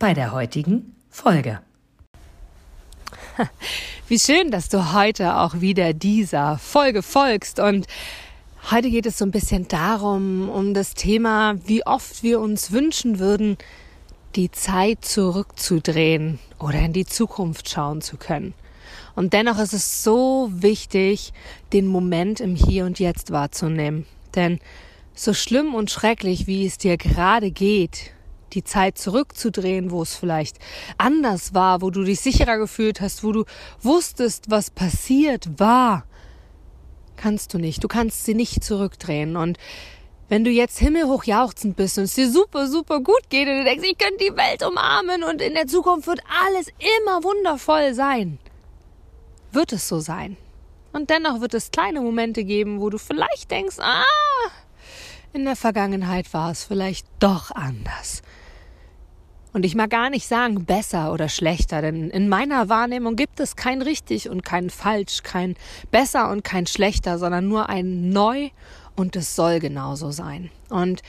bei der heutigen Folge. Wie schön, dass du heute auch wieder dieser Folge folgst und heute geht es so ein bisschen darum, um das Thema, wie oft wir uns wünschen würden, die Zeit zurückzudrehen oder in die Zukunft schauen zu können. Und dennoch ist es so wichtig, den Moment im Hier und Jetzt wahrzunehmen. Denn so schlimm und schrecklich, wie es dir gerade geht, die Zeit zurückzudrehen, wo es vielleicht anders war, wo du dich sicherer gefühlt hast, wo du wusstest, was passiert war, kannst du nicht. Du kannst sie nicht zurückdrehen. Und wenn du jetzt himmelhoch jauchzend bist und es dir super, super gut geht und du denkst, ich könnte die Welt umarmen und in der Zukunft wird alles immer wundervoll sein, wird es so sein. Und dennoch wird es kleine Momente geben, wo du vielleicht denkst, ah, in der Vergangenheit war es vielleicht doch anders. Und ich mag gar nicht sagen besser oder schlechter, denn in meiner Wahrnehmung gibt es kein richtig und kein falsch, kein besser und kein schlechter, sondern nur ein neu und es soll genauso sein. Und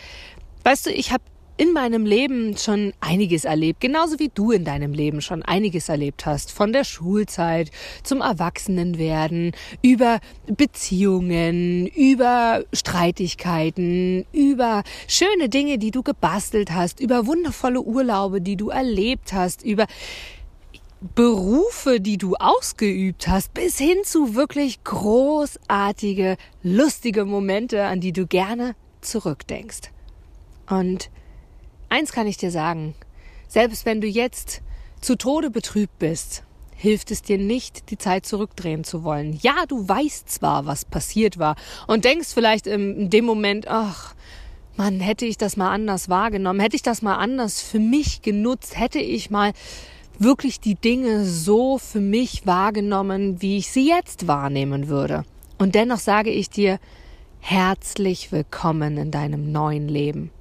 weißt du, ich habe in meinem Leben schon einiges erlebt, genauso wie du in deinem Leben schon einiges erlebt hast, von der Schulzeit zum Erwachsenenwerden, über Beziehungen, über Streitigkeiten, über schöne Dinge, die du gebastelt hast, über wundervolle Urlaube, die du erlebt hast, über Berufe, die du ausgeübt hast, bis hin zu wirklich großartige, lustige Momente, an die du gerne zurückdenkst. Und Eins kann ich dir sagen, selbst wenn du jetzt zu Tode betrübt bist, hilft es dir nicht, die Zeit zurückdrehen zu wollen. Ja, du weißt zwar, was passiert war und denkst vielleicht in dem Moment, ach, Mann, hätte ich das mal anders wahrgenommen, hätte ich das mal anders für mich genutzt, hätte ich mal wirklich die Dinge so für mich wahrgenommen, wie ich sie jetzt wahrnehmen würde. Und dennoch sage ich dir, herzlich willkommen in deinem neuen Leben.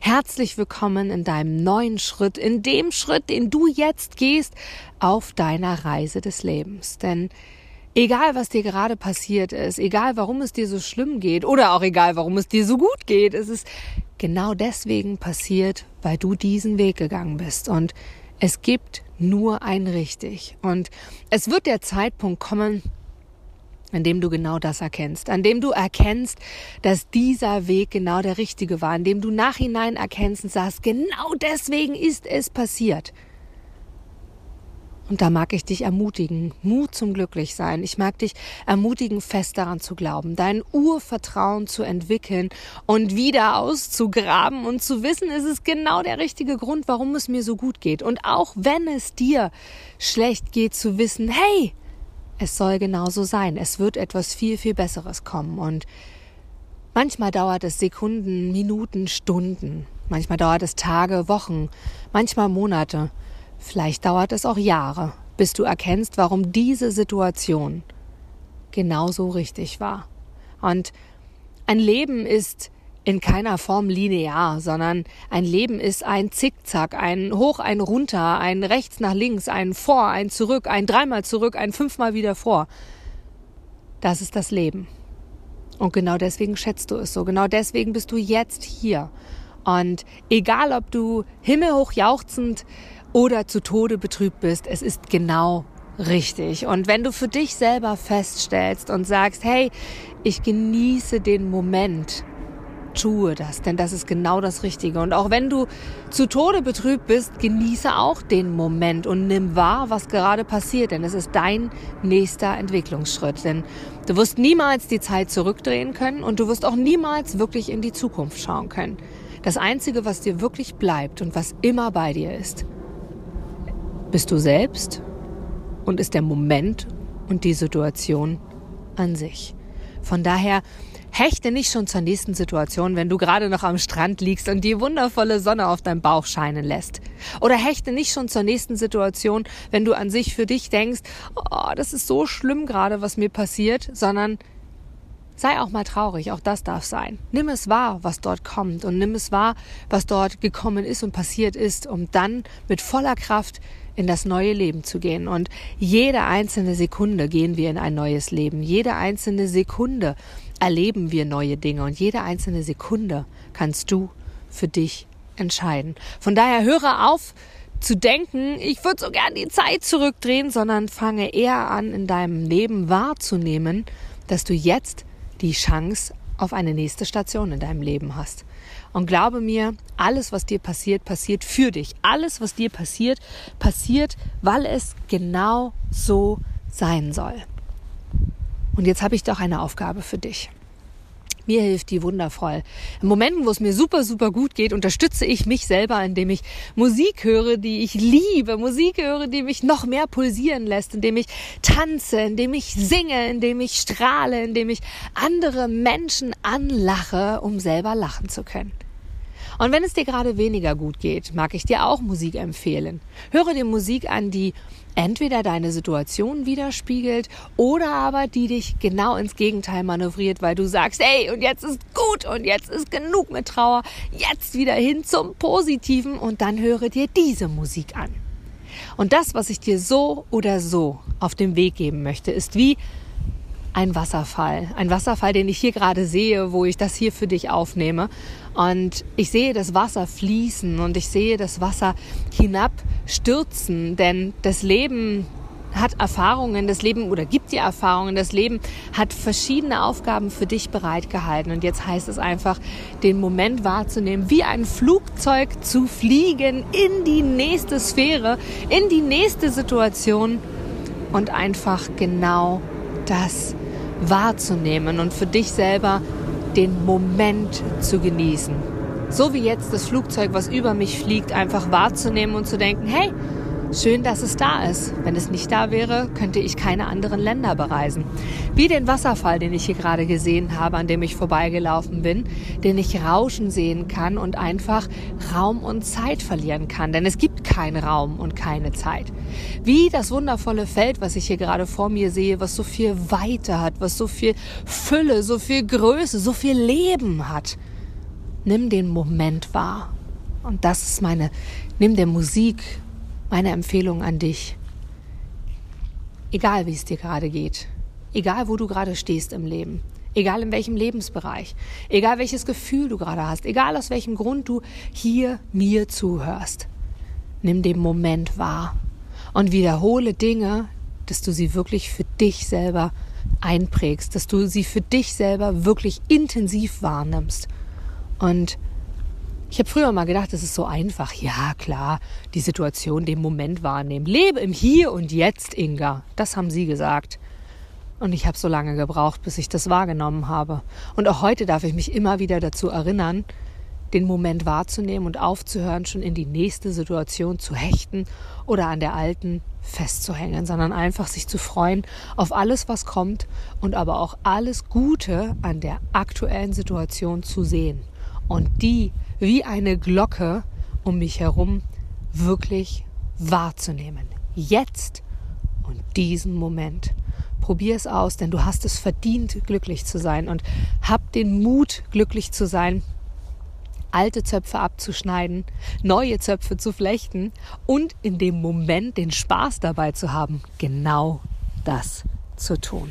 Herzlich willkommen in deinem neuen Schritt, in dem Schritt, den du jetzt gehst auf deiner Reise des Lebens. Denn egal was dir gerade passiert ist, egal warum es dir so schlimm geht oder auch egal warum es dir so gut geht, es ist genau deswegen passiert, weil du diesen Weg gegangen bist. Und es gibt nur ein richtig. Und es wird der Zeitpunkt kommen, an dem du genau das erkennst, an dem du erkennst, dass dieser Weg genau der richtige war, an dem du nachhinein erkennst und sagst, genau deswegen ist es passiert. Und da mag ich dich ermutigen, Mut zum Glücklichsein. Ich mag dich ermutigen, fest daran zu glauben, dein Urvertrauen zu entwickeln und wieder auszugraben und zu wissen, es ist genau der richtige Grund, warum es mir so gut geht. Und auch wenn es dir schlecht geht, zu wissen, hey, es soll genauso sein. Es wird etwas viel, viel Besseres kommen. Und manchmal dauert es Sekunden, Minuten, Stunden. Manchmal dauert es Tage, Wochen, manchmal Monate. Vielleicht dauert es auch Jahre, bis du erkennst, warum diese Situation genauso richtig war. Und ein Leben ist in keiner Form linear, sondern ein Leben ist ein Zickzack, ein Hoch, ein Runter, ein Rechts nach links, ein Vor, ein Zurück, ein dreimal zurück, ein fünfmal wieder vor. Das ist das Leben. Und genau deswegen schätzt du es so. Genau deswegen bist du jetzt hier. Und egal, ob du himmelhoch jauchzend oder zu Tode betrübt bist, es ist genau richtig. Und wenn du für dich selber feststellst und sagst, hey, ich genieße den Moment, tue das, denn das ist genau das Richtige. Und auch wenn du zu Tode betrübt bist, genieße auch den Moment und nimm wahr, was gerade passiert, denn es ist dein nächster Entwicklungsschritt. Denn du wirst niemals die Zeit zurückdrehen können und du wirst auch niemals wirklich in die Zukunft schauen können. Das Einzige, was dir wirklich bleibt und was immer bei dir ist, bist du selbst und ist der Moment und die Situation an sich. Von daher Hechte nicht schon zur nächsten Situation, wenn du gerade noch am Strand liegst und die wundervolle Sonne auf deinem Bauch scheinen lässt. Oder hechte nicht schon zur nächsten Situation, wenn du an sich für dich denkst, oh, das ist so schlimm gerade, was mir passiert, sondern sei auch mal traurig, auch das darf sein. Nimm es wahr, was dort kommt und nimm es wahr, was dort gekommen ist und passiert ist, um dann mit voller Kraft in das neue Leben zu gehen. Und jede einzelne Sekunde gehen wir in ein neues Leben. Jede einzelne Sekunde erleben wir neue Dinge und jede einzelne Sekunde kannst du für dich entscheiden. Von daher höre auf zu denken, ich würde so gern die Zeit zurückdrehen, sondern fange eher an, in deinem Leben wahrzunehmen, dass du jetzt die Chance auf eine nächste Station in deinem Leben hast. Und glaube mir, alles, was dir passiert, passiert für dich. Alles, was dir passiert, passiert, weil es genau so sein soll. Und jetzt habe ich doch eine Aufgabe für dich. Mir hilft die wundervoll. In Momenten, wo es mir super, super gut geht, unterstütze ich mich selber, indem ich Musik höre, die ich liebe, Musik höre, die mich noch mehr pulsieren lässt, indem ich tanze, indem ich singe, indem ich strahle, indem ich andere Menschen anlache, um selber lachen zu können. Und wenn es dir gerade weniger gut geht, mag ich dir auch Musik empfehlen. Höre dir Musik an, die entweder deine Situation widerspiegelt oder aber die dich genau ins Gegenteil manövriert, weil du sagst, ey, und jetzt ist gut und jetzt ist genug mit Trauer, jetzt wieder hin zum Positiven und dann höre dir diese Musik an. Und das, was ich dir so oder so auf den Weg geben möchte, ist wie ein Wasserfall. Ein Wasserfall, den ich hier gerade sehe, wo ich das hier für dich aufnehme. Und ich sehe das Wasser fließen und ich sehe das Wasser hinabstürzen, denn das Leben hat Erfahrungen, das Leben oder gibt dir Erfahrungen, das Leben hat verschiedene Aufgaben für dich bereitgehalten. Und jetzt heißt es einfach, den Moment wahrzunehmen, wie ein Flugzeug zu fliegen in die nächste Sphäre, in die nächste Situation und einfach genau das wahrzunehmen und für dich selber den Moment zu genießen. So wie jetzt das Flugzeug, was über mich fliegt, einfach wahrzunehmen und zu denken, hey, Schön, dass es da ist. Wenn es nicht da wäre, könnte ich keine anderen Länder bereisen. Wie den Wasserfall, den ich hier gerade gesehen habe, an dem ich vorbeigelaufen bin, den ich rauschen sehen kann und einfach Raum und Zeit verlieren kann. Denn es gibt keinen Raum und keine Zeit. Wie das wundervolle Feld, was ich hier gerade vor mir sehe, was so viel Weite hat, was so viel Fülle, so viel Größe, so viel Leben hat. Nimm den Moment wahr. Und das ist meine, nimm der Musik meine Empfehlung an dich. Egal wie es dir gerade geht, egal wo du gerade stehst im Leben, egal in welchem Lebensbereich, egal welches Gefühl du gerade hast, egal aus welchem Grund du hier mir zuhörst, nimm den Moment wahr und wiederhole Dinge, dass du sie wirklich für dich selber einprägst, dass du sie für dich selber wirklich intensiv wahrnimmst und ich habe früher mal gedacht, es ist so einfach. Ja, klar, die Situation, den Moment wahrnehmen. Lebe im Hier und Jetzt, Inga. Das haben Sie gesagt. Und ich habe so lange gebraucht, bis ich das wahrgenommen habe. Und auch heute darf ich mich immer wieder dazu erinnern, den Moment wahrzunehmen und aufzuhören, schon in die nächste Situation zu hechten oder an der alten festzuhängen, sondern einfach sich zu freuen auf alles, was kommt und aber auch alles Gute an der aktuellen Situation zu sehen. Und die wie eine Glocke um mich herum wirklich wahrzunehmen. Jetzt und diesen Moment. Probier es aus, denn du hast es verdient, glücklich zu sein und hab den Mut, glücklich zu sein, alte Zöpfe abzuschneiden, neue Zöpfe zu flechten und in dem Moment den Spaß dabei zu haben, genau das zu tun.